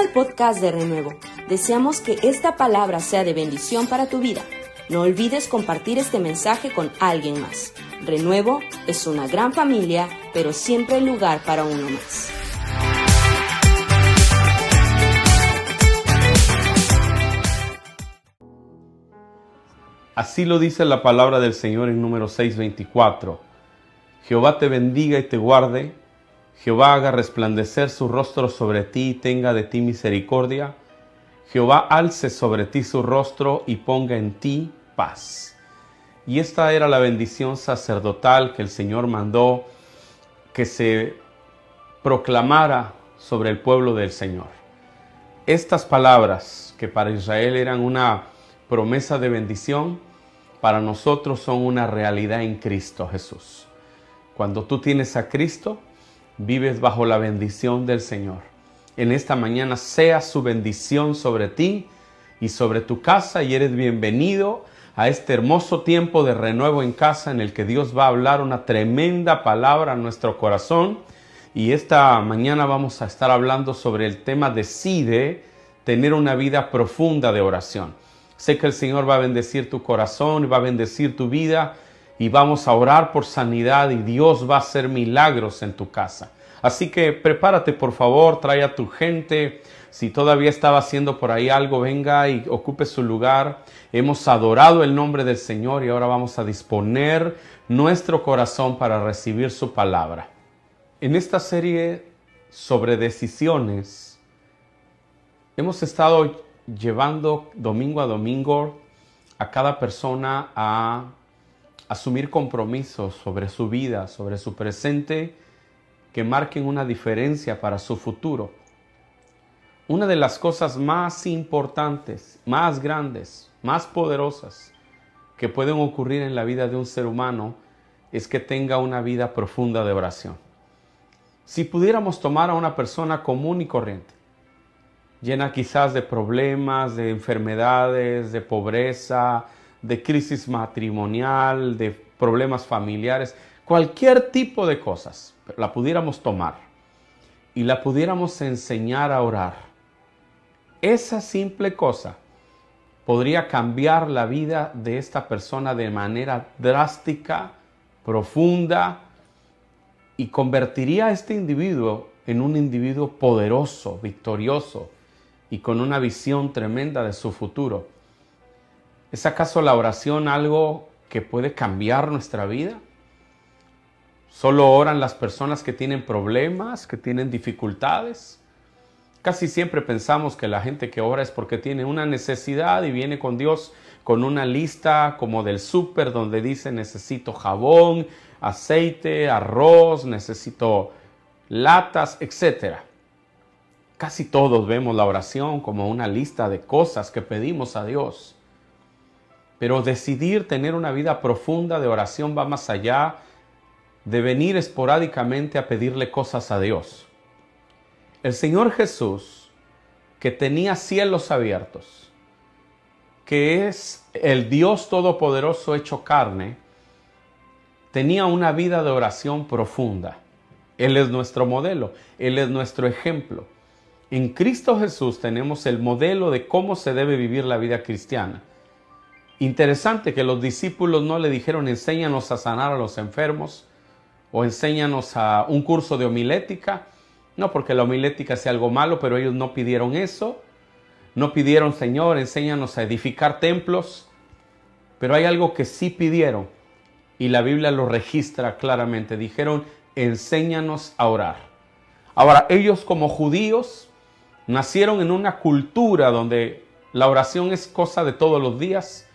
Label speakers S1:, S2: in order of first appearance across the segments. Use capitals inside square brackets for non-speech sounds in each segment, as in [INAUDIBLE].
S1: al podcast de Renuevo. Deseamos que esta palabra sea de bendición para tu vida. No olvides compartir este mensaje con alguien más. Renuevo es una gran familia, pero siempre hay lugar para uno más.
S2: Así lo dice la palabra del Señor en número 6:24. Jehová te bendiga y te guarde. Jehová haga resplandecer su rostro sobre ti y tenga de ti misericordia. Jehová alce sobre ti su rostro y ponga en ti paz. Y esta era la bendición sacerdotal que el Señor mandó que se proclamara sobre el pueblo del Señor. Estas palabras que para Israel eran una promesa de bendición, para nosotros son una realidad en Cristo Jesús. Cuando tú tienes a Cristo, vives bajo la bendición del Señor. En esta mañana sea su bendición sobre ti y sobre tu casa y eres bienvenido a este hermoso tiempo de renuevo en casa en el que Dios va a hablar una tremenda palabra a nuestro corazón. Y esta mañana vamos a estar hablando sobre el tema decide tener una vida profunda de oración. Sé que el Señor va a bendecir tu corazón, y va a bendecir tu vida y vamos a orar por sanidad y Dios va a hacer milagros en tu casa. Así que prepárate por favor, trae a tu gente. Si todavía estaba haciendo por ahí algo, venga y ocupe su lugar. Hemos adorado el nombre del Señor y ahora vamos a disponer nuestro corazón para recibir su palabra. En esta serie sobre decisiones, hemos estado llevando domingo a domingo a cada persona a asumir compromisos sobre su vida, sobre su presente, que marquen una diferencia para su futuro. Una de las cosas más importantes, más grandes, más poderosas que pueden ocurrir en la vida de un ser humano es que tenga una vida profunda de oración. Si pudiéramos tomar a una persona común y corriente, llena quizás de problemas, de enfermedades, de pobreza, de crisis matrimonial, de problemas familiares, cualquier tipo de cosas, la pudiéramos tomar y la pudiéramos enseñar a orar. Esa simple cosa podría cambiar la vida de esta persona de manera drástica, profunda, y convertiría a este individuo en un individuo poderoso, victorioso, y con una visión tremenda de su futuro. ¿Es acaso la oración algo que puede cambiar nuestra vida? ¿Solo oran las personas que tienen problemas, que tienen dificultades? Casi siempre pensamos que la gente que ora es porque tiene una necesidad y viene con Dios con una lista como del súper donde dice necesito jabón, aceite, arroz, necesito latas, etcétera. Casi todos vemos la oración como una lista de cosas que pedimos a Dios. Pero decidir tener una vida profunda de oración va más allá de venir esporádicamente a pedirle cosas a Dios. El Señor Jesús, que tenía cielos abiertos, que es el Dios Todopoderoso hecho carne, tenía una vida de oración profunda. Él es nuestro modelo, Él es nuestro ejemplo. En Cristo Jesús tenemos el modelo de cómo se debe vivir la vida cristiana. Interesante que los discípulos no le dijeron enséñanos a sanar a los enfermos o enséñanos a un curso de homilética. No porque la homilética sea algo malo, pero ellos no pidieron eso. No pidieron, Señor, enséñanos a edificar templos. Pero hay algo que sí pidieron y la Biblia lo registra claramente. Dijeron, enséñanos a orar. Ahora, ellos como judíos nacieron en una cultura donde la oración es cosa de todos los días,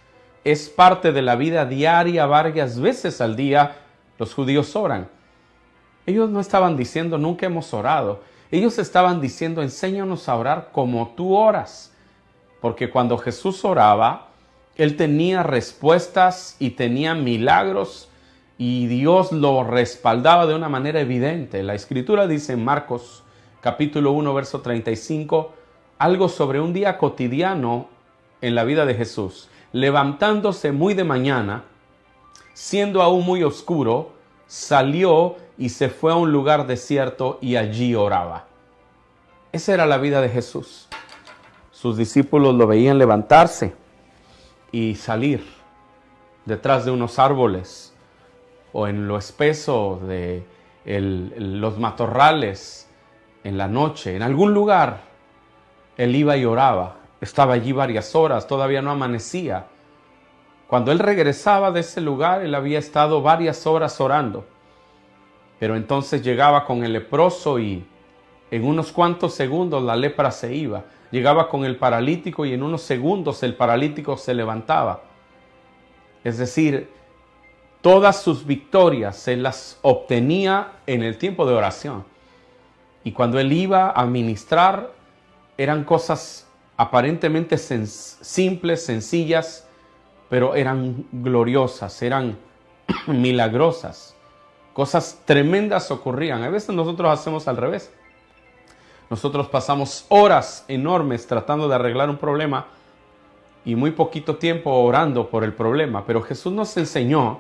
S2: es parte de la vida diaria, varias veces al día los judíos oran. Ellos no estaban diciendo nunca hemos orado, ellos estaban diciendo enséñanos a orar como tú oras, porque cuando Jesús oraba, él tenía respuestas y tenía milagros y Dios lo respaldaba de una manera evidente. La escritura dice en Marcos capítulo 1, verso 35, algo sobre un día cotidiano en la vida de Jesús. Levantándose muy de mañana, siendo aún muy oscuro, salió y se fue a un lugar desierto y allí oraba. Esa era la vida de Jesús. Sus discípulos lo veían levantarse y salir detrás de unos árboles o en lo espeso de los matorrales en la noche, en algún lugar. Él iba y oraba. Estaba allí varias horas, todavía no amanecía. Cuando él regresaba de ese lugar, él había estado varias horas orando. Pero entonces llegaba con el leproso y en unos cuantos segundos la lepra se iba. Llegaba con el paralítico y en unos segundos el paralítico se levantaba. Es decir, todas sus victorias se las obtenía en el tiempo de oración. Y cuando él iba a ministrar, eran cosas aparentemente simples, sencillas, pero eran gloriosas, eran [CLEARS THROAT] milagrosas. Cosas tremendas ocurrían. A veces nosotros hacemos al revés. Nosotros pasamos horas enormes tratando de arreglar un problema y muy poquito tiempo orando por el problema. Pero Jesús nos enseñó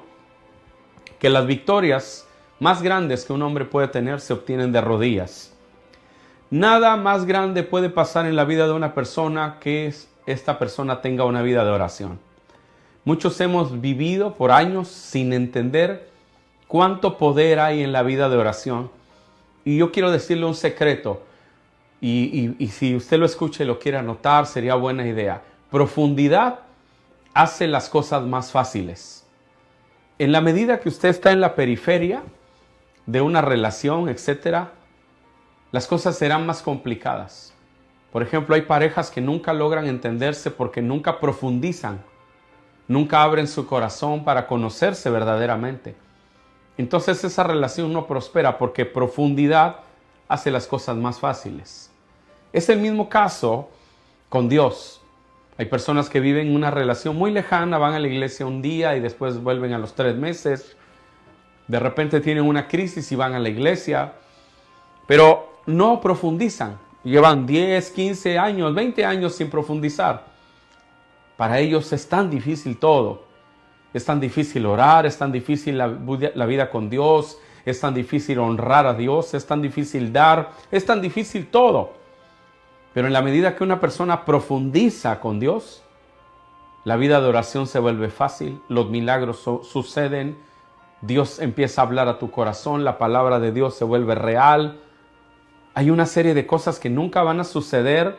S2: que las victorias más grandes que un hombre puede tener se obtienen de rodillas. Nada más grande puede pasar en la vida de una persona que esta persona tenga una vida de oración. Muchos hemos vivido por años sin entender cuánto poder hay en la vida de oración. Y yo quiero decirle un secreto, y, y si usted lo escucha y lo quiere anotar, sería buena idea. Profundidad hace las cosas más fáciles. En la medida que usted está en la periferia de una relación, etcétera, las cosas serán más complicadas. Por ejemplo, hay parejas que nunca logran entenderse porque nunca profundizan, nunca abren su corazón para conocerse verdaderamente. Entonces esa relación no prospera porque profundidad hace las cosas más fáciles. Es el mismo caso con Dios. Hay personas que viven una relación muy lejana, van a la iglesia un día y después vuelven a los tres meses. De repente tienen una crisis y van a la iglesia. Pero no profundizan. Llevan 10, 15 años, 20 años sin profundizar. Para ellos es tan difícil todo. Es tan difícil orar, es tan difícil la, vida con Dios, es tan difícil honrar a Dios, es tan difícil dar, es tan difícil todo. Pero en la medida que una persona profundiza con Dios, la vida de oración se vuelve fácil, los milagros suceden, Dios empieza a hablar a tu corazón, la palabra de Dios se vuelve real, hay una serie de cosas que nunca van a suceder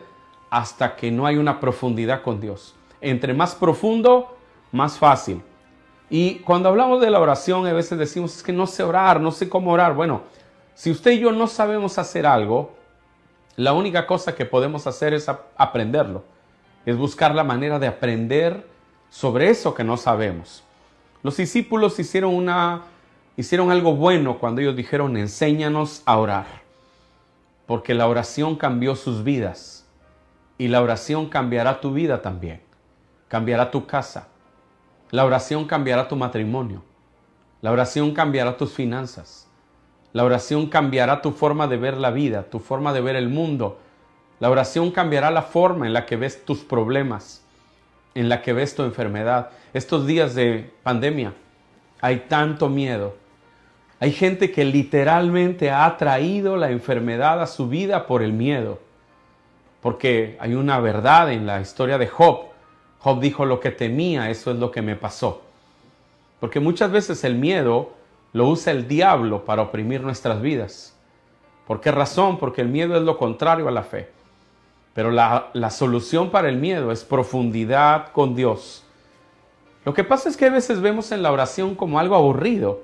S2: hasta que no hay una profundidad con Dios. Entre más profundo, más fácil. Y cuando hablamos de la oración, a veces decimos, es que no sé orar, no sé cómo orar. Bueno, si usted y yo no sabemos hacer algo, la única cosa que podemos hacer es aprenderlo. Es buscar la manera de aprender sobre eso que no sabemos. Los discípulos hicieron, una, hicieron algo bueno cuando ellos dijeron, enséñanos a orar porque la oración cambió sus vidas y la oración cambiará tu vida también, cambiará tu casa, la oración cambiará tu matrimonio, la oración cambiará tus finanzas, la oración cambiará tu forma de ver la vida, tu forma de ver el mundo, la oración cambiará la forma en la que ves tus problemas, en la que ves tu enfermedad. Estos días de pandemia hay tanto miedo, hay gente que literalmente ha traído la enfermedad a su vida por el miedo. Porque hay una verdad en la historia de Job. Job dijo lo que temía, eso es lo que me pasó. Porque muchas veces el miedo lo usa el diablo para oprimir nuestras vidas. ¿Por qué razón? Porque el miedo es lo contrario a la fe. Pero la, la solución para el miedo es profundidad con Dios. Lo que pasa es que a veces vemos en la oración como algo aburrido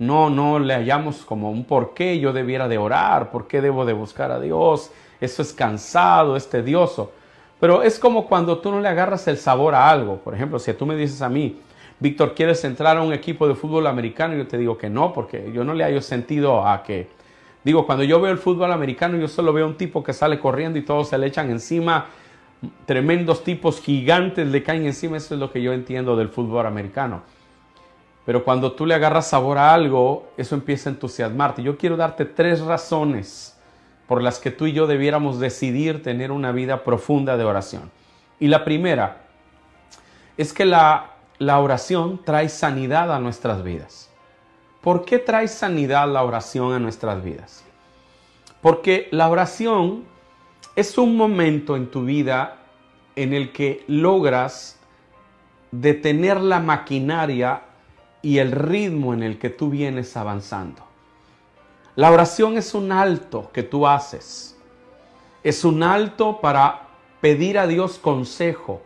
S2: no, no le hallamos como un por qué yo debiera de orar, por qué debo de buscar a Dios, eso es cansado, es tedioso. Pero es como cuando tú no le agarras el sabor a algo. Por ejemplo, si tú me dices a mí, Víctor, ¿quieres entrar a un equipo de fútbol americano? Yo te digo que no, porque yo no le hallo sentido a que... Digo, cuando yo veo el fútbol americano, yo solo veo un tipo que sale corriendo y todos se le echan encima. Tremendos tipos gigantes le caen encima. Eso es lo que yo entiendo del fútbol americano. Pero cuando tú le agarras sabor a algo, eso empieza a entusiasmarte. Yo quiero darte tres razones por las que tú y yo debiéramos decidir tener una vida profunda de oración. Y la primera es que la, la oración trae sanidad a nuestras vidas. ¿Por qué trae sanidad la oración a nuestras vidas? Porque la oración es un momento en tu vida en el que logras detener la maquinaria y el ritmo en el que tú vienes avanzando. La oración es un alto que tú haces. Es un alto para pedir a Dios consejo.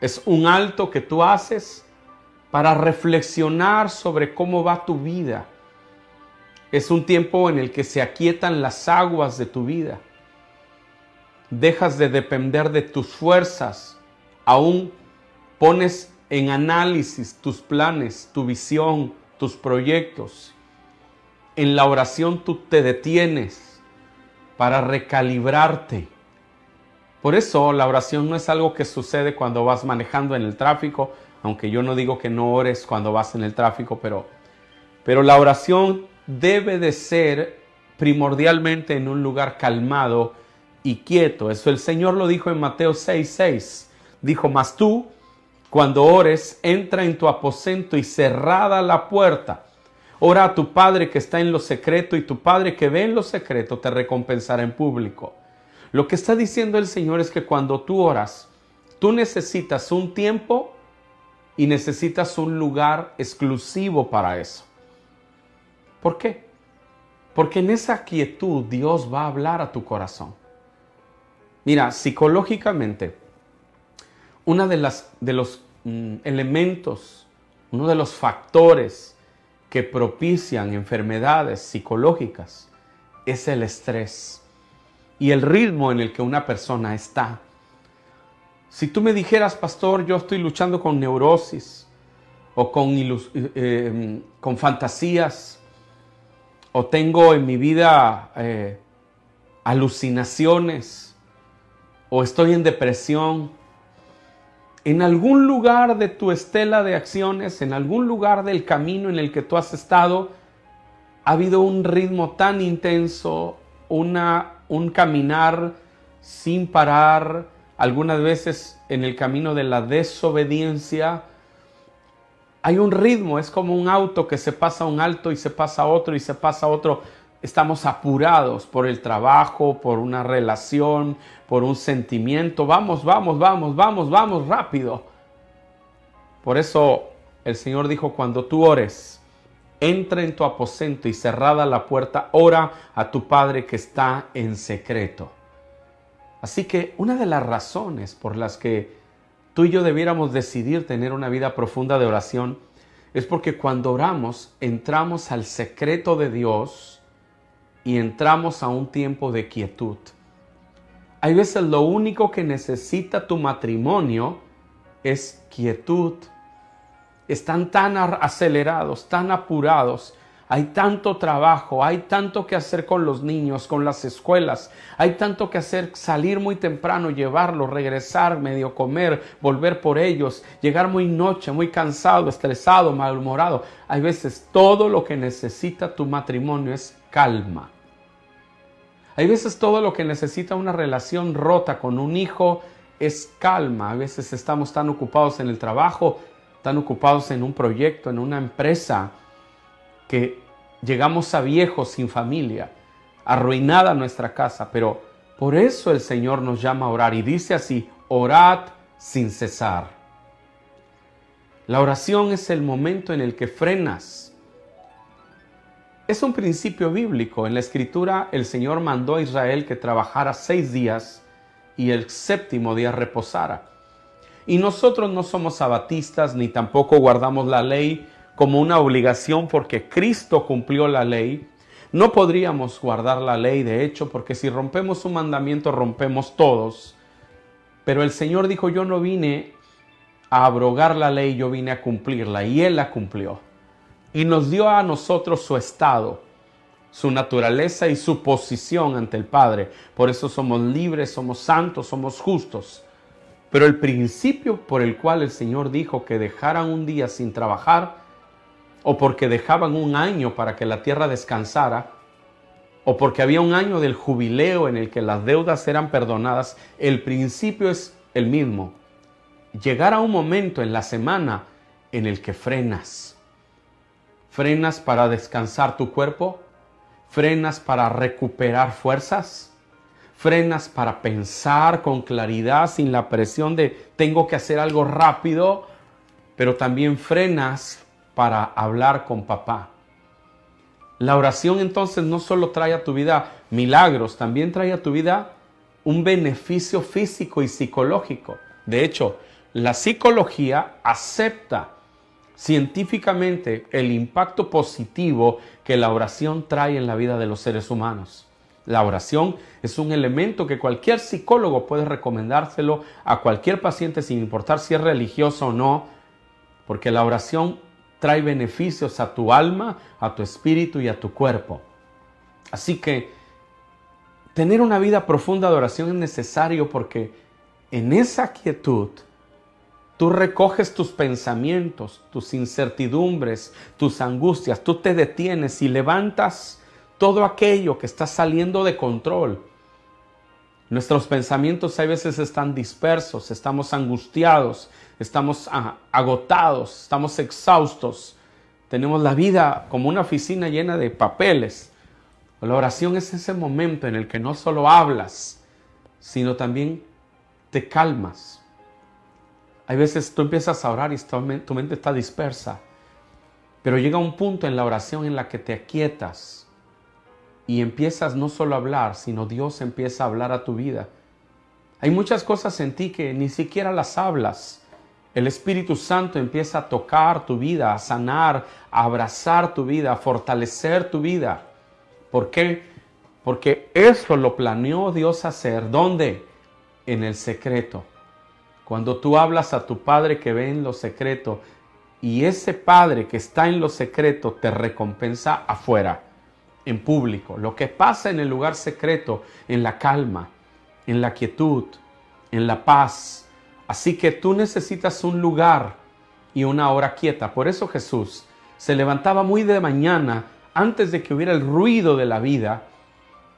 S2: Es un alto que tú haces para reflexionar sobre cómo va tu vida. Es un tiempo en el que se aquietan las aguas de tu vida. Dejas de depender de tus fuerzas, aún pones en análisis tus planes, tu visión, tus proyectos. En la oración tú te detienes para recalibrarte. Por eso la oración no es algo que sucede cuando vas manejando en el tráfico, aunque yo no digo que no ores cuando vas en el tráfico, pero, pero la oración debe de ser primordialmente en un lugar calmado y quieto. Eso el Señor lo dijo en Mateo 6:6. 6. Dijo, mas tú cuando ores, entra en tu aposento y cerrada la puerta. Ora a tu Padre que está en lo secreto y tu Padre que ve en lo secreto te recompensará en público. Lo que está diciendo el Señor es que cuando tú oras, tú necesitas un tiempo y necesitas un lugar exclusivo para eso. ¿Por qué? Porque en esa quietud Dios va a hablar a tu corazón. Mira, psicológicamente, una de, las, de los mm, elementos, uno de los factores que propician enfermedades psicológicas es el estrés y el ritmo en el que una persona está. Si tú me dijeras, pastor, yo estoy luchando con neurosis o con, eh, em, con fantasías o tengo en mi vida eh, alucinaciones o estoy en depresión, en algún lugar de tu estela de acciones, en algún lugar del camino en el que tú has estado, ha habido un ritmo tan intenso, una, un caminar sin parar, algunas veces en el camino de la desobediencia. Hay un ritmo, es como un auto que se pasa un alto y se pasa otro y se pasa otro estamos apurados por el trabajo, por una relación, por un sentimiento. Vamos, vamos, vamos, vamos, vamos rápido. Por eso el Señor dijo, cuando tú ores, entra en tu aposento y cerrada la puerta, ora a tu Padre que está en secreto. Así que una de las razones por las que tú y yo debiéramos decidir tener una vida profunda de oración es porque cuando oramos entramos al secreto de Dios, y entramos a un tiempo de quietud. Hay veces lo único que necesita tu matrimonio es quietud. Están tan acelerados, tan apurados. Hay tanto trabajo, hay tanto que hacer con los niños, con las escuelas, hay tanto que hacer, salir muy temprano, llevarlos, regresar, medio comer, volver por ellos, llegar muy noche, muy cansado, estresado, malhumorado. Hay veces todo lo que necesita tu matrimonio es calma. Hay veces todo lo que necesita una relación rota con un hijo es calma. A veces estamos tan ocupados en el trabajo, tan ocupados en un proyecto, en una empresa, que llegamos a viejos sin familia, arruinada nuestra casa. Pero por eso el Señor nos llama a orar y dice así, orad sin cesar. La oración es el momento en el que frenas es un principio bíblico. En la escritura el Señor mandó a Israel que trabajara seis días y el séptimo día reposara. Y nosotros no somos abatistas ni tampoco guardamos la ley como una obligación porque Cristo cumplió la ley. No podríamos guardar la ley, de hecho, porque si rompemos un mandamiento rompemos todos. Pero el Señor dijo, yo no vine a abrogar la ley, yo vine a cumplirla y Él la cumplió y nos dio a nosotros su estado, su naturaleza y su posición ante el Padre. Por eso somos libres, somos santos, somos justos. Pero el principio por el cual el Señor dijo que dejaran un día sin trabajar, o porque dejaban un año para que la tierra descansara, o porque había un año del jubileo en el que las deudas eran perdonadas, el principio es el mismo. Llegar a un momento en la semana en el que frenas frenas para descansar tu cuerpo, frenas para recuperar fuerzas, frenas para pensar con claridad sin la presión de tengo que hacer algo rápido, pero también frenas para hablar con papá. La oración entonces no solo trae a tu vida milagros, también trae a tu vida un beneficio físico y psicológico. De hecho, la psicología acepta científicamente el impacto positivo que la oración trae en la vida de los seres humanos. La oración es un elemento que cualquier psicólogo puede recomendárselo a cualquier paciente sin importar si es religioso o no, porque la oración trae beneficios a tu alma, a tu espíritu y a tu cuerpo. Así que tener una vida profunda de oración es necesario porque en esa quietud tú recoges tus pensamientos, tus incertidumbres, tus angustias, tú te detienes y levantas todo aquello que está saliendo de control. Nuestros pensamientos a veces están dispersos, estamos angustiados, estamos agotados, estamos exhaustos. Tenemos la vida como una oficina llena de papeles. La oración es ese momento en el que no solo hablas, sino también te calmas. Hay veces tú empiezas a orar y tu mente está dispersa, pero llega un punto en la oración en la que te aquietas y empiezas no solo a hablar, sino Dios empieza a hablar a tu vida. Hay muchas cosas en ti que ni siquiera las hablas. El Espíritu Santo empieza a tocar tu vida, a sanar, a abrazar tu vida, a fortalecer tu vida. ¿Por qué? Porque eso lo planeó Dios hacer. ¿Dónde? En el secreto. Cuando tú hablas a tu Padre que ve en lo secreto y ese Padre que está en lo secreto te recompensa afuera en público, lo que pasa en el lugar secreto, en la calma, en la quietud, en la paz. Así que tú necesitas un lugar y una hora quieta. Por eso Jesús se levantaba muy de mañana antes de que hubiera el ruido de la vida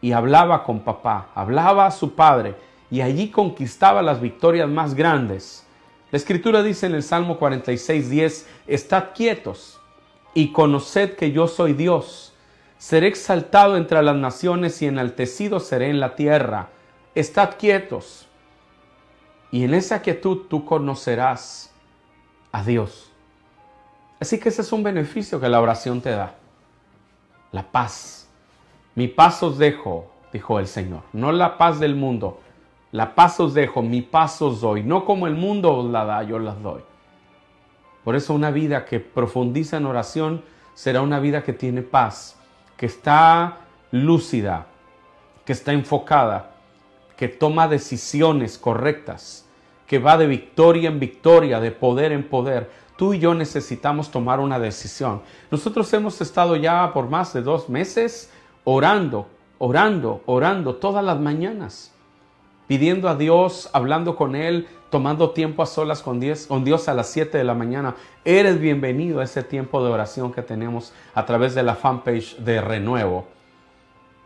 S2: y hablaba con papá, hablaba a su padre y allí conquistaba las victorias más grandes. La escritura dice en el Salmo 46, 10, estad quietos y conoced que yo soy Dios Seré exaltado entre las naciones y enaltecido seré en la tierra. Estad quietos. Y en esa quietud tú conocerás a Dios. Así que ese es un beneficio que la oración te da. La paz. Mi paz os dejo, dijo el Señor. No la paz del mundo. La paz os dejo, mi paz os doy. No como el mundo os la da, yo las doy. Por eso una vida que profundiza en oración será una vida que tiene paz que está lúcida, que está enfocada, que toma decisiones correctas, que va de victoria en victoria, de poder en poder. Tú y yo necesitamos tomar una decisión. Nosotros hemos estado ya por más de dos meses orando, orando, orando todas las mañanas, pidiendo a Dios, hablando con Él, tomando tiempo a solas con Dios, a las 7 de la mañana. Eres bienvenido a ese tiempo de oración que tenemos a través de la fanpage de Renuevo.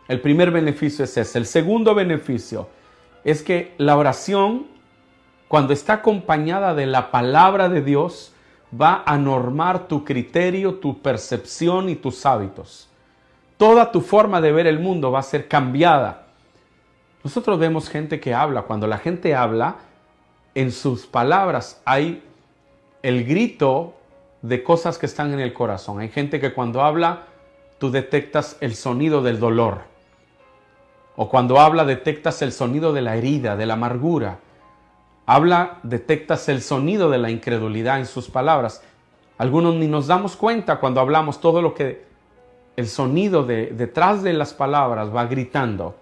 S2: El primer beneficio es ese. El segundo beneficio es que la oración, cuando está acompañada de la palabra de Dios, va a normar tu criterio, tu percepción y tus hábitos. Toda tu forma de ver el mundo va a ser cambiada. Nosotros vemos gente que habla. Cuando la gente habla, en sus palabras hay el grito de cosas que están en el corazón. Hay gente que cuando habla, tú detectas el sonido del dolor. O cuando habla, detectas el sonido de la herida, de la amargura. Habla, detectas el sonido de la incredulidad en sus palabras. Algunos ni nos damos cuenta cuando hablamos todo lo que el sonido de, detrás de las palabras va gritando.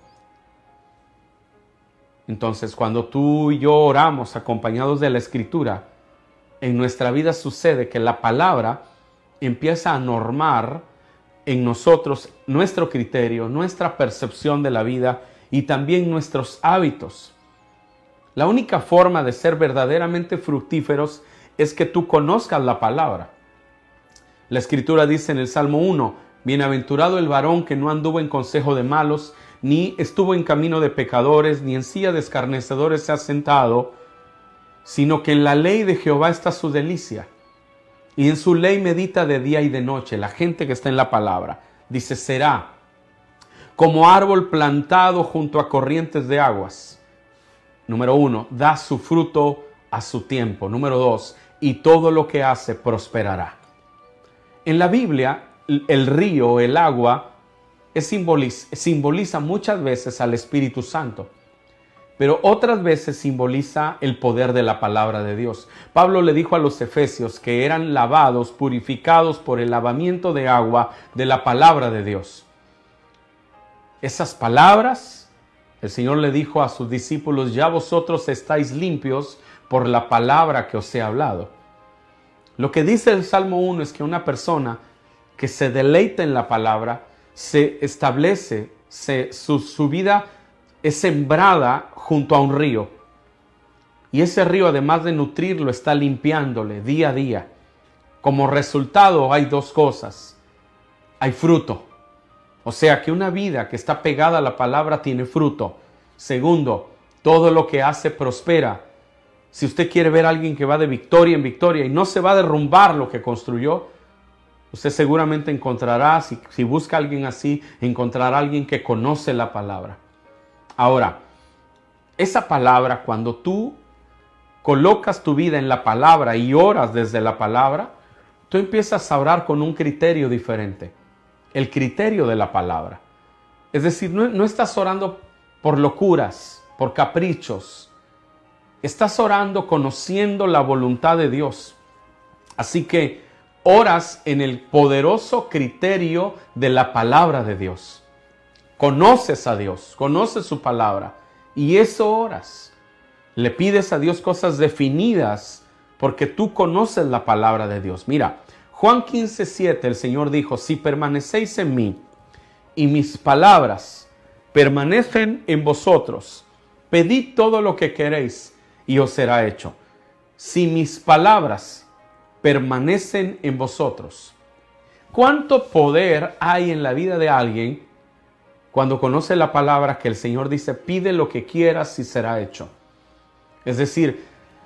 S2: Entonces, cuando tú y yo oramos acompañados de la escritura, en nuestra vida sucede que la palabra empieza a normar en nosotros nuestro criterio, nuestra percepción de la vida y también nuestros hábitos. La única forma de ser verdaderamente fructíferos es que tú conozcas la palabra. La escritura dice en el Salmo 1, Bienaventurado el varón que no anduvo en consejo de malos, ni estuvo en camino de pecadores, ni en silla de escarnecedores se ha sentado, sino que en la ley de Jehová está su delicia, y en su ley medita de día y de noche, la gente que está en la palabra. Dice, será como árbol plantado junto a corrientes de aguas. Número uno, da su fruto a su tiempo. Número dos, y todo lo que hace prosperará. En la Biblia, el río, el agua, simboliza, simboliza muchas veces al Espíritu Santo pero otras veces simboliza el poder de la palabra de Dios. Pablo le dijo a los efesios que eran lavados, purificados por el lavamiento de agua de la palabra de Dios. Esas palabras, el Señor le dijo a sus discípulos, ya vosotros estáis limpios por la palabra que os he hablado. Lo que dice el Salmo 1 es que una persona que se deleita en la palabra, se establece, se, su, su vida es sembrada junto a un río. Y ese río, además de nutrirlo, está limpiándole día a día. Como resultado hay dos cosas. Hay fruto. O sea que una vida que está pegada a la palabra tiene fruto. Segundo, todo lo que hace prospera. Si usted quiere ver a alguien que va de victoria en victoria y no se va a derrumbar lo que construyó, usted seguramente encontrará, si, busca a alguien así, encontrará a alguien que conoce la palabra. Ahora, esa palabra, cuando tú colocas tu vida en la palabra y oras desde la palabra, tú empiezas a orar con un criterio diferente, el criterio de la palabra. Es decir, no, estás orando por locuras, por caprichos, estás orando conociendo la voluntad de Dios. Así que oras en el poderoso criterio de la palabra de Dios conoces a Dios, conoces su palabra y eso oras. Le pides a Dios cosas definidas porque tú conoces la palabra de Dios. Mira, Juan 15, 7, el Señor dijo, si permanecéis en mí y mis palabras permanecen en vosotros, pedid todo lo que queréis y os será hecho. Si mis palabras permanecen en vosotros, ¿cuánto poder hay en la vida de alguien cuando conoce la palabra que el Señor dice, pide lo que quieras y será hecho. Es decir,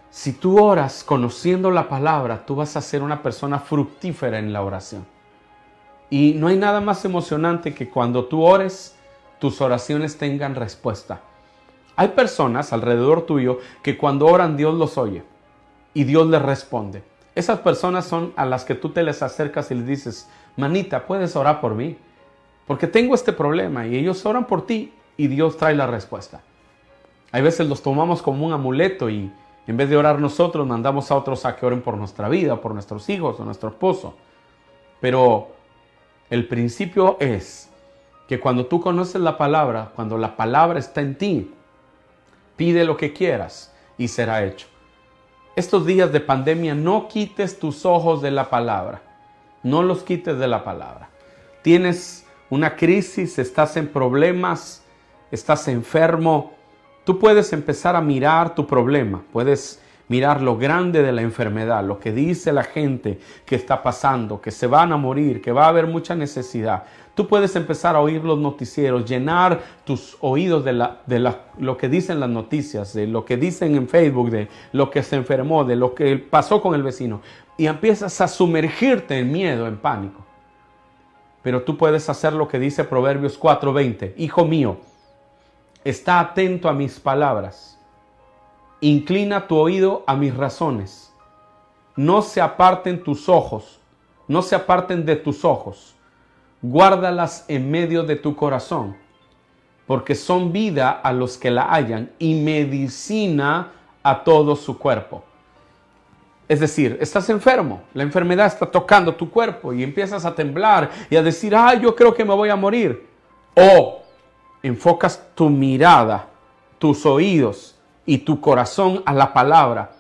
S2: si tú oras conociendo la palabra, tú vas a ser una persona fructífera en la oración. Y no hay nada más emocionante que cuando tú ores, tus oraciones tengan respuesta. Hay personas alrededor tuyo que cuando oran Dios los oye y Dios les responde. Esas personas son a las que tú te les acercas y les dices, manita, puedes orar por mí. Porque tengo este problema y ellos oran por ti y Dios trae la respuesta. Hay veces los tomamos como un amuleto y en vez de orar nosotros mandamos a otros a que oren por nuestra vida, por nuestros hijos o nuestro esposo. Pero el principio es que cuando tú conoces la palabra, cuando la palabra está en ti, pide lo que quieras y será hecho. Estos días de pandemia no quites tus ojos de la palabra. No los quites de la palabra. Tienes una crisis, estás en problemas, estás enfermo, tú puedes empezar a mirar tu problema, puedes mirar lo grande de la enfermedad, lo que dice la gente que está pasando, que se van a morir, que va a haber mucha necesidad. Tú puedes empezar a oír los noticieros, llenar tus oídos de, lo que dicen las noticias, de lo que dicen en Facebook, de lo que se enfermó, de lo que pasó con el vecino. Y empiezas a sumergirte en miedo, en pánico. Pero tú puedes hacer lo que dice Proverbios 4:20. Hijo mío, está atento a mis palabras. Inclina tu oído a mis razones. No se aparten tus ojos, no se aparten de tus ojos. Guárdalas en medio de tu corazón, porque son vida a los que la hallan y medicina a todo su cuerpo. Es decir, estás enfermo, la enfermedad está tocando tu cuerpo y empiezas a temblar y a decir, ah, yo creo que me voy a morir. O enfocas tu mirada, tus oídos y tu corazón a la palabra.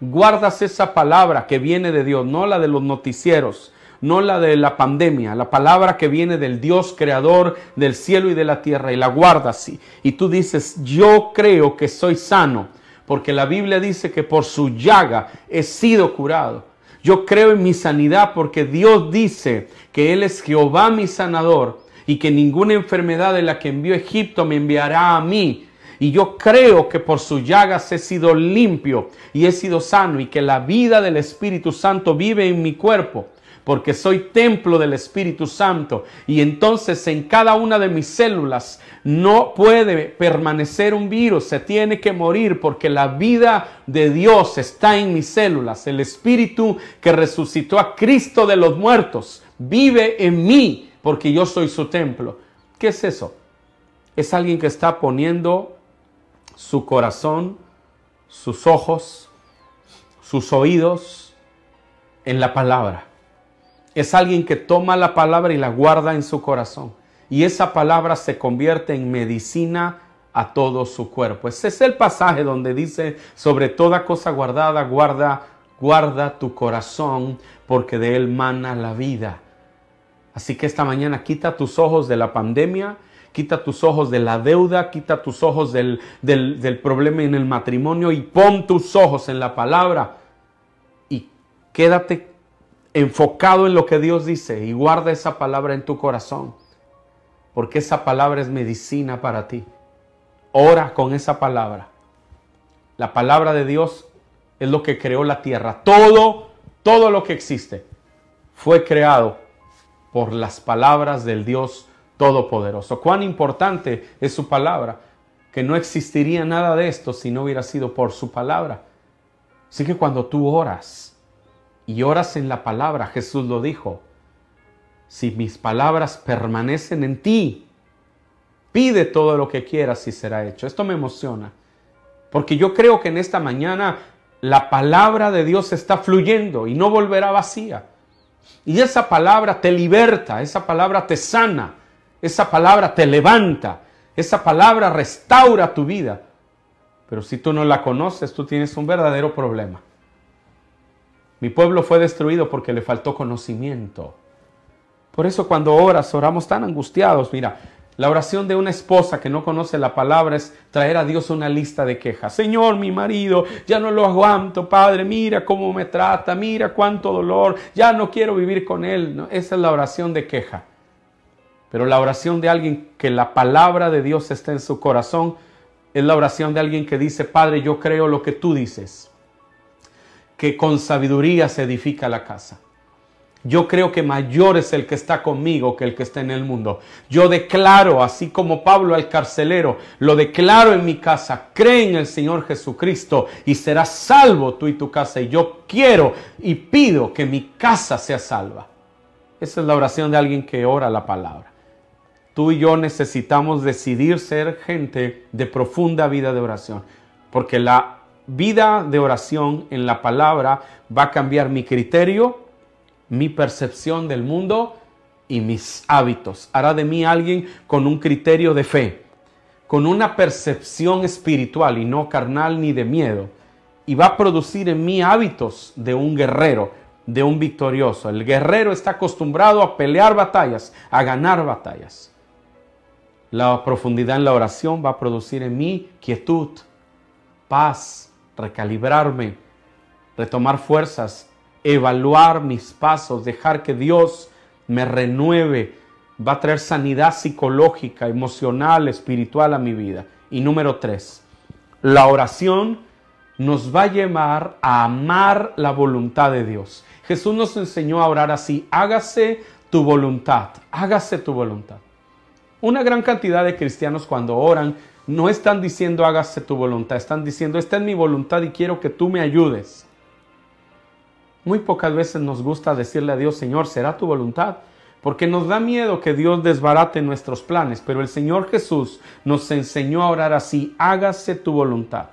S2: Guardas esa palabra que viene de Dios, no la de los noticieros, no la de la pandemia, la palabra que viene del Dios creador del cielo y de la tierra y la guardas y, y tú dices, yo creo que soy sano porque la Biblia dice que por su llaga he sido curado. Yo creo en mi sanidad porque Dios dice que Él es Jehová mi sanador y que ninguna enfermedad de la que envió Egipto me enviará a mí. Y yo creo que por su llagas he sido limpio y he sido sano y que la vida del Espíritu Santo vive en mi cuerpo. porque soy templo del Espíritu Santo. Y entonces en cada una de mis células no puede permanecer un virus, se tiene que morir porque la vida de Dios está en mis células. El Espíritu que resucitó a Cristo de los muertos vive en mí porque yo soy su templo. ¿Qué es eso? Es alguien que está poniendo su corazón, sus ojos, sus oídos en la palabra. Es alguien que toma la palabra y la guarda en su corazón. Y esa palabra se convierte en medicina a todo su cuerpo. Ese es el pasaje donde dice, sobre toda cosa guardada, guarda, guarda tu corazón, porque de él mana la vida. Así que esta mañana quita tus ojos de la pandemia, quita tus ojos de la deuda, quita tus ojos del, del, problema en el matrimonio y pon tus ojos en la palabra y quédate enfocado en lo que Dios dice y guarda esa palabra en tu corazón, porque esa palabra es medicina para ti. Ora con esa palabra. La palabra de Dios es lo que creó la tierra. Todo, todo lo que existe fue creado por las palabras del Dios Todopoderoso. Cuán importante es su palabra, que no existiría nada de esto si no hubiera sido por su palabra. Así que cuando tú oras y oras en la palabra, Jesús lo dijo, si mis palabras permanecen en ti, pide todo lo que quieras y será hecho. Esto me emociona, porque yo creo que en esta mañana la palabra de Dios está fluyendo y no volverá vacía. Y esa palabra te liberta, esa palabra te sana, esa palabra te levanta, esa palabra restaura tu vida. Pero si tú no la conoces, tú tienes un verdadero problema. Mi pueblo fue destruido porque le faltó conocimiento. Por eso cuando oras, oramos tan angustiados. Mira, la oración de una esposa que no conoce la palabra es traer a Dios una lista de quejas. Señor, mi marido, ya no lo aguanto, Padre, mira cómo me trata, mira cuánto dolor, ya no quiero vivir con él. esa es la oración de queja. Pero la oración de alguien que la palabra de Dios está en su corazón es la oración de alguien que dice, Padre, yo creo lo que tú dices, que con sabiduría se edifica la casa. Yo creo que mayor es el que está conmigo que el que está en el mundo. Yo declaro, así como Pablo al carcelero, lo declaro en mi casa, cree en el Señor Jesucristo y serás salvo tú y tu casa. Y yo quiero y pido que mi casa sea salva. Esa es la oración de alguien que ora la palabra tú y yo necesitamos decidir ser gente de profunda vida de oración, porque la vida de oración en la palabra va a cambiar mi criterio, mi percepción del mundo y mis hábitos. Hará de mí alguien con un criterio de fe, con una percepción espiritual y no carnal ni de miedo. Y va a producir en mí hábitos de un guerrero, de un victorioso. El guerrero está acostumbrado a pelear batallas, a ganar batallas. La profundidad en la oración va a producir en mí quietud, paz, recalibrarme, retomar fuerzas, evaluar mis pasos, dejar que Dios me renueve, va a traer sanidad psicológica, emocional, espiritual a mi vida. Y número tres, la oración nos va a llevar a amar la voluntad de Dios. Jesús nos enseñó a orar así, hágase tu voluntad, hágase tu voluntad. Una gran cantidad de cristianos cuando oran no están diciendo hágase tu voluntad, están diciendo esta es mi voluntad y quiero que tú me ayudes. Muy pocas veces nos gusta decirle a Dios, Señor, será tu voluntad, porque nos da miedo que Dios desbarate nuestros planes, pero el Señor Jesús nos enseñó a orar así, hágase tu voluntad.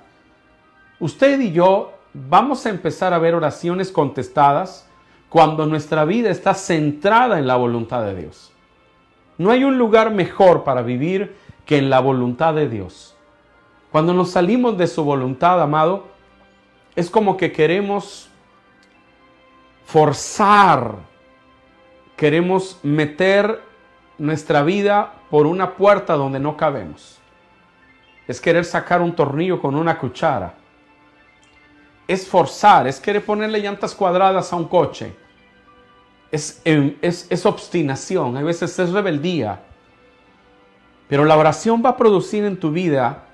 S2: Usted y yo vamos a empezar a ver oraciones contestadas cuando nuestra vida está centrada en la voluntad de Dios. No hay un lugar mejor para vivir que en la voluntad de Dios. Cuando nos salimos de su voluntad, amado, es como que queremos forzar, queremos meter nuestra vida por una puerta donde no cabemos. Es querer sacar un tornillo con una cuchara. Es forzar, es querer ponerle llantas cuadradas a un coche Em, es, es, obstinación, a veces es rebeldía. Pero la oración va a producir en tu vida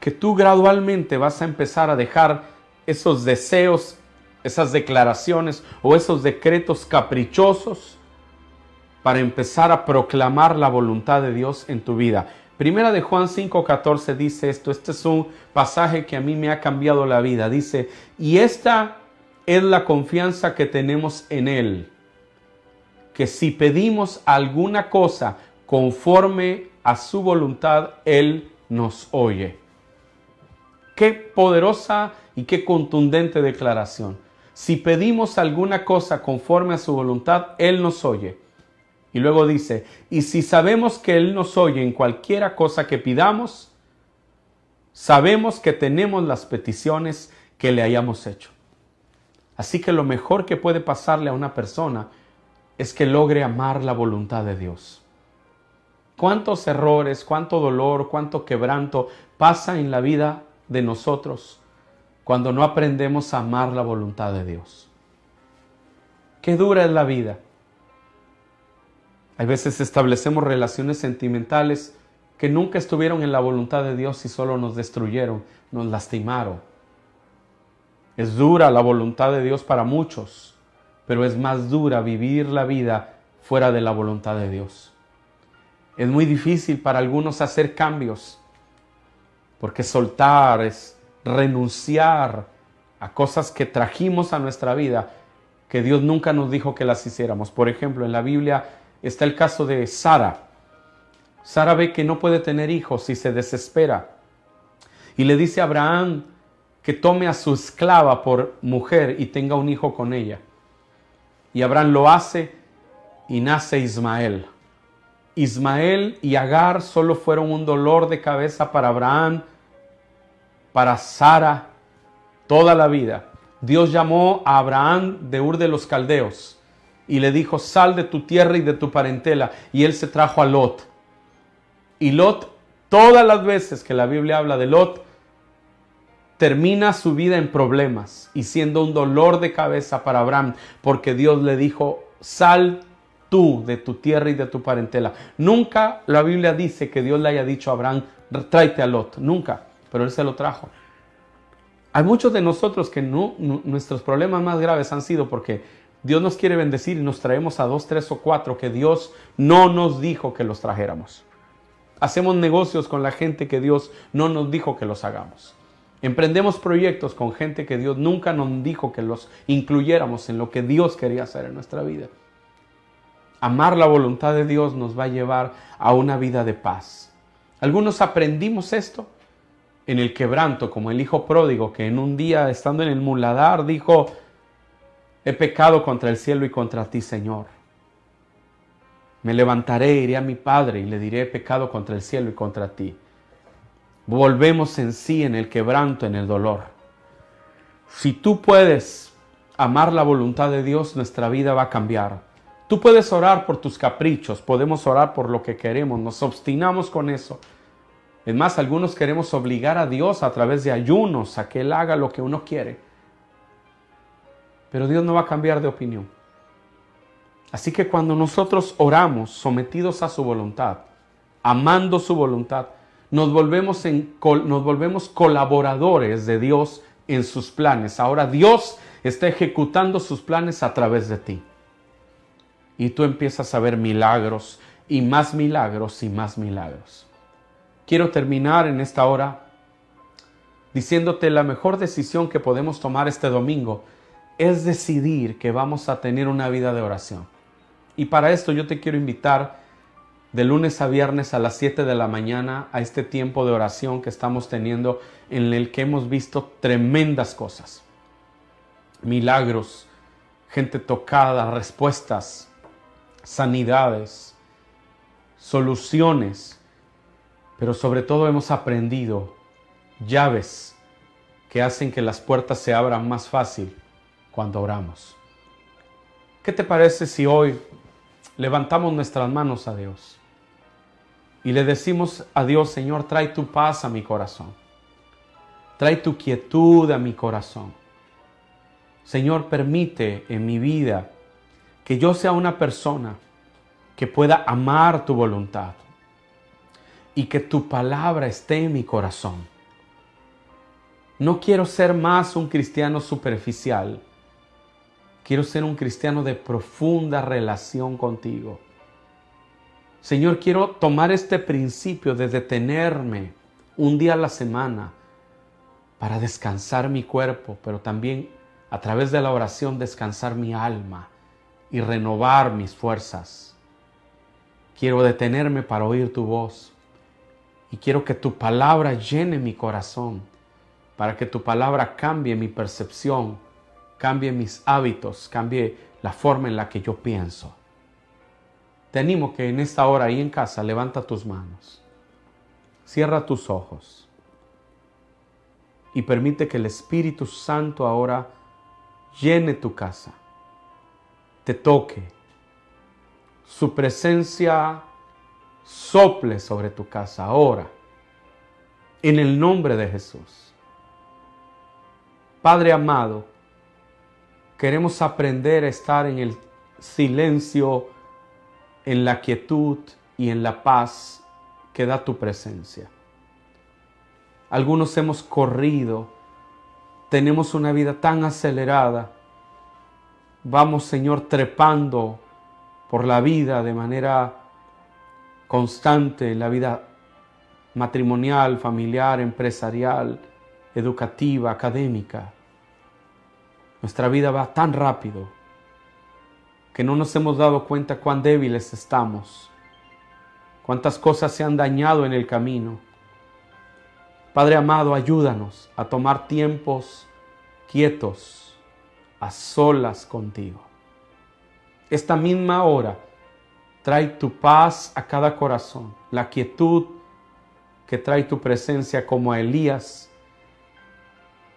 S2: que tú gradualmente vas a empezar a dejar esos deseos esas declaraciones o esos decretos caprichosos para empezar a proclamar la voluntad de Dios en tu vida. Primera de Juan 5:14 dice esto, este es un pasaje que a mí me ha cambiado la vida. Dice, y esta es la confianza que tenemos en Él, que si pedimos alguna cosa conforme a su voluntad, Él nos oye. Qué poderosa y qué contundente declaración. Si pedimos alguna cosa conforme a su voluntad, Él nos oye. Y luego dice, y si sabemos que Él nos oye en cualquiera cosa que pidamos, sabemos que tenemos las peticiones que le hayamos hecho. Así que lo mejor que puede pasarle a una persona es que logre amar la voluntad de Dios. ¿Cuántos errores, cuánto dolor, cuánto quebranto pasa en la vida de nosotros cuando no aprendemos a amar la voluntad de Dios? Qué dura es la vida. Hay veces establecemos relaciones sentimentales que nunca estuvieron en la voluntad de Dios y solo nos destruyeron, nos lastimaron. Es dura la voluntad de Dios para muchos, pero es más dura vivir la vida fuera de la voluntad de Dios. Es muy difícil para algunos hacer cambios, porque soltar es renunciar a cosas que trajimos a nuestra vida, que Dios nunca nos dijo que las hiciéramos. Por ejemplo, en la Biblia está el caso de Sara. Sara ve que no puede tener hijos y se desespera. Y le dice a Abraham que tome a su esclava por mujer y tenga un hijo con ella. Y Abraham lo hace y nace Ismael. Ismael y Agar solo fueron un dolor de cabeza para Abraham, para Sara, toda la vida. Dios llamó a Abraham de Ur de los Caldeos y le dijo, sal de tu tierra y de tu parentela. Y él se trajo a Lot. Y Lot, todas las veces que la Biblia habla de Lot, termina su vida en problemas y siendo un dolor de cabeza para Abraham, porque Dios le dijo, sal tú de tu tierra y de tu parentela. Nunca la Biblia dice que Dios le haya dicho a Abraham, tráete a Lot, nunca, pero él se lo trajo. Hay muchos de nosotros que no, nuestros problemas más graves han sido porque Dios nos quiere bendecir y nos traemos a dos, tres o cuatro que Dios no nos dijo que los trajéramos. Hacemos negocios con la gente que Dios no nos dijo que los hagamos. Emprendemos proyectos con gente que Dios nunca nos dijo que los incluyéramos en lo que Dios quería hacer en nuestra vida. Amar la voluntad de Dios nos va a llevar a una vida de paz. Algunos aprendimos esto en el quebranto, como el hijo pródigo que en un día estando en el muladar dijo, He pecado contra el cielo y contra ti, Señor. Me levantaré, iré a mi Padre y le diré, he pecado contra el cielo y contra ti. Volvemos en sí, en el quebranto, en el dolor. Si tú puedes amar la voluntad de Dios, nuestra vida va a cambiar. Tú puedes orar por tus caprichos, podemos orar por lo que queremos, nos obstinamos con eso. Es más, algunos queremos obligar a Dios a través de ayunos a que Él haga lo que uno quiere. Pero Dios no va a cambiar de opinión. Así que cuando nosotros oramos sometidos a su voluntad, amando su voluntad, nos volvemos, nos volvemos colaboradores de Dios en sus planes. Ahora Dios está ejecutando sus planes a través de ti. Y tú empiezas a ver milagros y más milagros y más milagros. Quiero terminar en esta hora diciéndote la mejor decisión que podemos tomar este domingo es decidir que vamos a tener una vida de oración. Y para esto yo te quiero invitar de lunes a viernes a las 7 de la mañana a este tiempo de oración que estamos teniendo en el que hemos visto tremendas cosas. Milagros, gente tocada, respuestas, sanidades, soluciones, pero sobre todo hemos aprendido llaves que hacen que las puertas se abran más fácil cuando oramos. ¿Qué te parece si hoy levantamos nuestras manos a Dios y le decimos a Dios, Señor, trae tu paz a mi corazón, trae tu quietud a mi corazón. Señor, permite en mi vida que yo sea una persona que pueda amar tu voluntad y que tu palabra esté en mi corazón. No quiero ser más un cristiano superficial Quiero ser un cristiano de profunda relación contigo. Señor, quiero tomar este principio de detenerme un día a la semana para descansar mi cuerpo, pero también a través de la oración descansar mi alma y renovar mis fuerzas. Quiero detenerme para oír tu voz y quiero que tu palabra llene mi corazón, para que tu palabra cambie mi percepción, cambie mis hábitos, cambie la forma en la que yo pienso. Te animo que en esta hora ahí en casa levanta tus manos, cierra tus ojos y permite que el Espíritu Santo ahora llene tu casa, te toque, su presencia sople sobre tu casa ahora, en el nombre de Jesús. Padre amado, queremos aprender a estar en el silencio en la quietud y en la paz que da tu presencia. Algunos hemos corrido, tenemos una vida tan acelerada, vamos Señor trepando por la vida de manera constante, la vida matrimonial, familiar, empresarial, educativa, académica. Nuestra vida va tan rápido que no nos hemos dado cuenta cuán débiles estamos, cuántas cosas se han dañado en el camino. Padre amado, ayúdanos a tomar tiempos quietos, a solas contigo. Esta misma hora trae tu paz a cada corazón, la quietud que trae tu presencia como a Elías,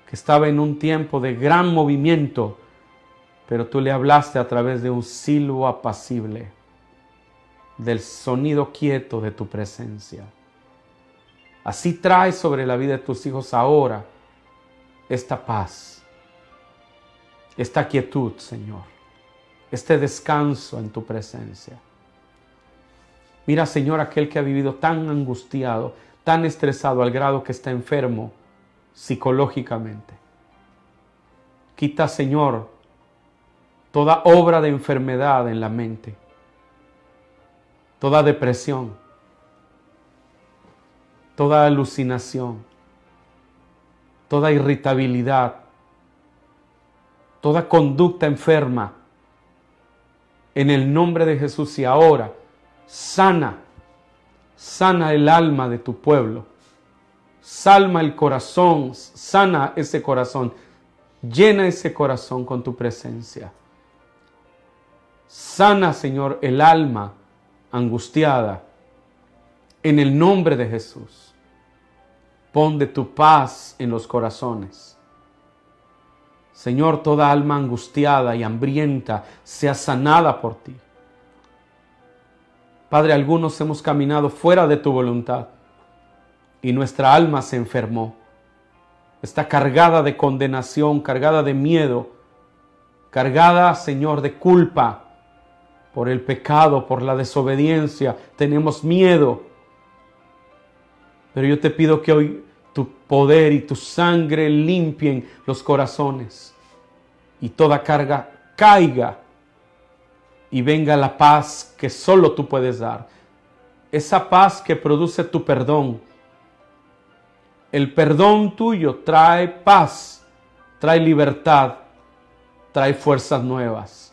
S2: que estaba en un tiempo de gran movimiento, pero tú le hablaste a través de un silbo apacible, del sonido quieto de tu presencia. Así trae sobre la vida de tus hijos ahora esta paz, esta quietud, Señor, este descanso en tu presencia. Mira, Señor, aquel que ha vivido tan angustiado, tan estresado al grado que está enfermo psicológicamente. Quita, Señor, toda obra de enfermedad en la mente, toda depresión, toda alucinación, toda irritabilidad, toda conducta enferma. En el nombre de Jesús y ahora, sana, sana el alma de tu pueblo, salma el corazón, sana ese corazón, llena ese corazón con tu presencia. Sana, Señor, el alma angustiada. En el nombre de Jesús. Pon de tu paz en los corazones. Señor, toda alma angustiada y hambrienta sea sanada por ti. Padre, algunos hemos caminado fuera de tu voluntad y nuestra alma se enfermó. Está cargada de condenación, cargada de miedo, cargada, Señor, de culpa por el pecado, por la desobediencia, tenemos miedo. Pero yo te pido que hoy tu poder y tu sangre limpien los corazones y toda carga caiga y venga la paz que solo tú puedes dar. Esa paz que produce tu perdón. El perdón tuyo trae paz, trae libertad, trae fuerzas nuevas.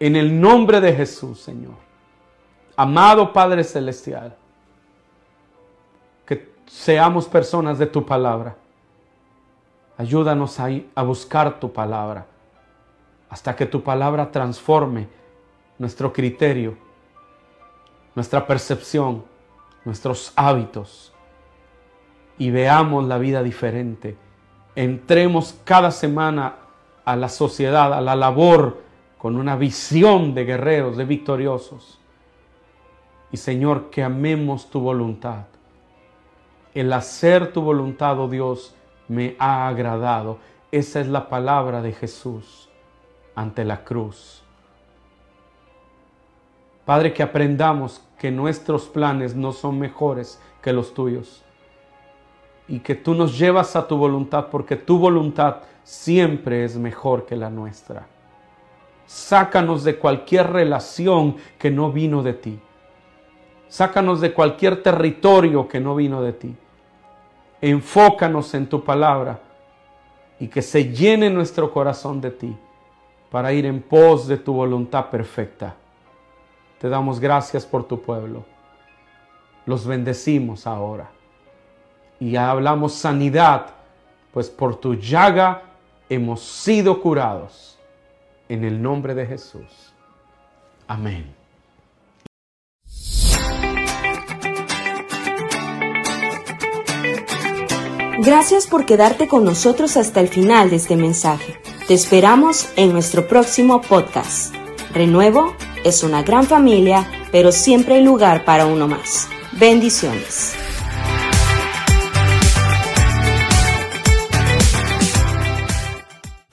S2: En el nombre de Jesús, Señor. Amado Padre Celestial, que seamos personas de tu palabra. Ayúdanos a, a buscar tu palabra hasta que tu palabra transforme nuestro criterio, nuestra percepción, nuestros hábitos y veamos la vida diferente. Entremos cada semana a la sociedad, a la labor con una visión de guerreros, de victoriosos. Y Señor, que amemos tu voluntad. El hacer tu voluntad, oh Dios, me ha agradado. Esa es la palabra de Jesús ante la cruz. Padre, que aprendamos que nuestros planes no son mejores que los tuyos y que tú nos llevas a tu voluntad porque tu voluntad siempre es mejor que la nuestra. Sácanos de cualquier relación que no vino de ti. Sácanos de cualquier territorio que no vino de ti. Enfócanos en tu palabra y que se llene nuestro corazón de ti para ir en pos de tu voluntad perfecta. Te damos gracias por tu pueblo. Los bendecimos ahora. Y hablamos sanidad, pues por tu llaga hemos sido curados. En el nombre de Jesús. Amén.
S1: Gracias por quedarte con nosotros hasta el final de este mensaje. Te esperamos en nuestro próximo podcast. Renuevo es una gran familia, pero siempre hay lugar para uno más. Bendiciones.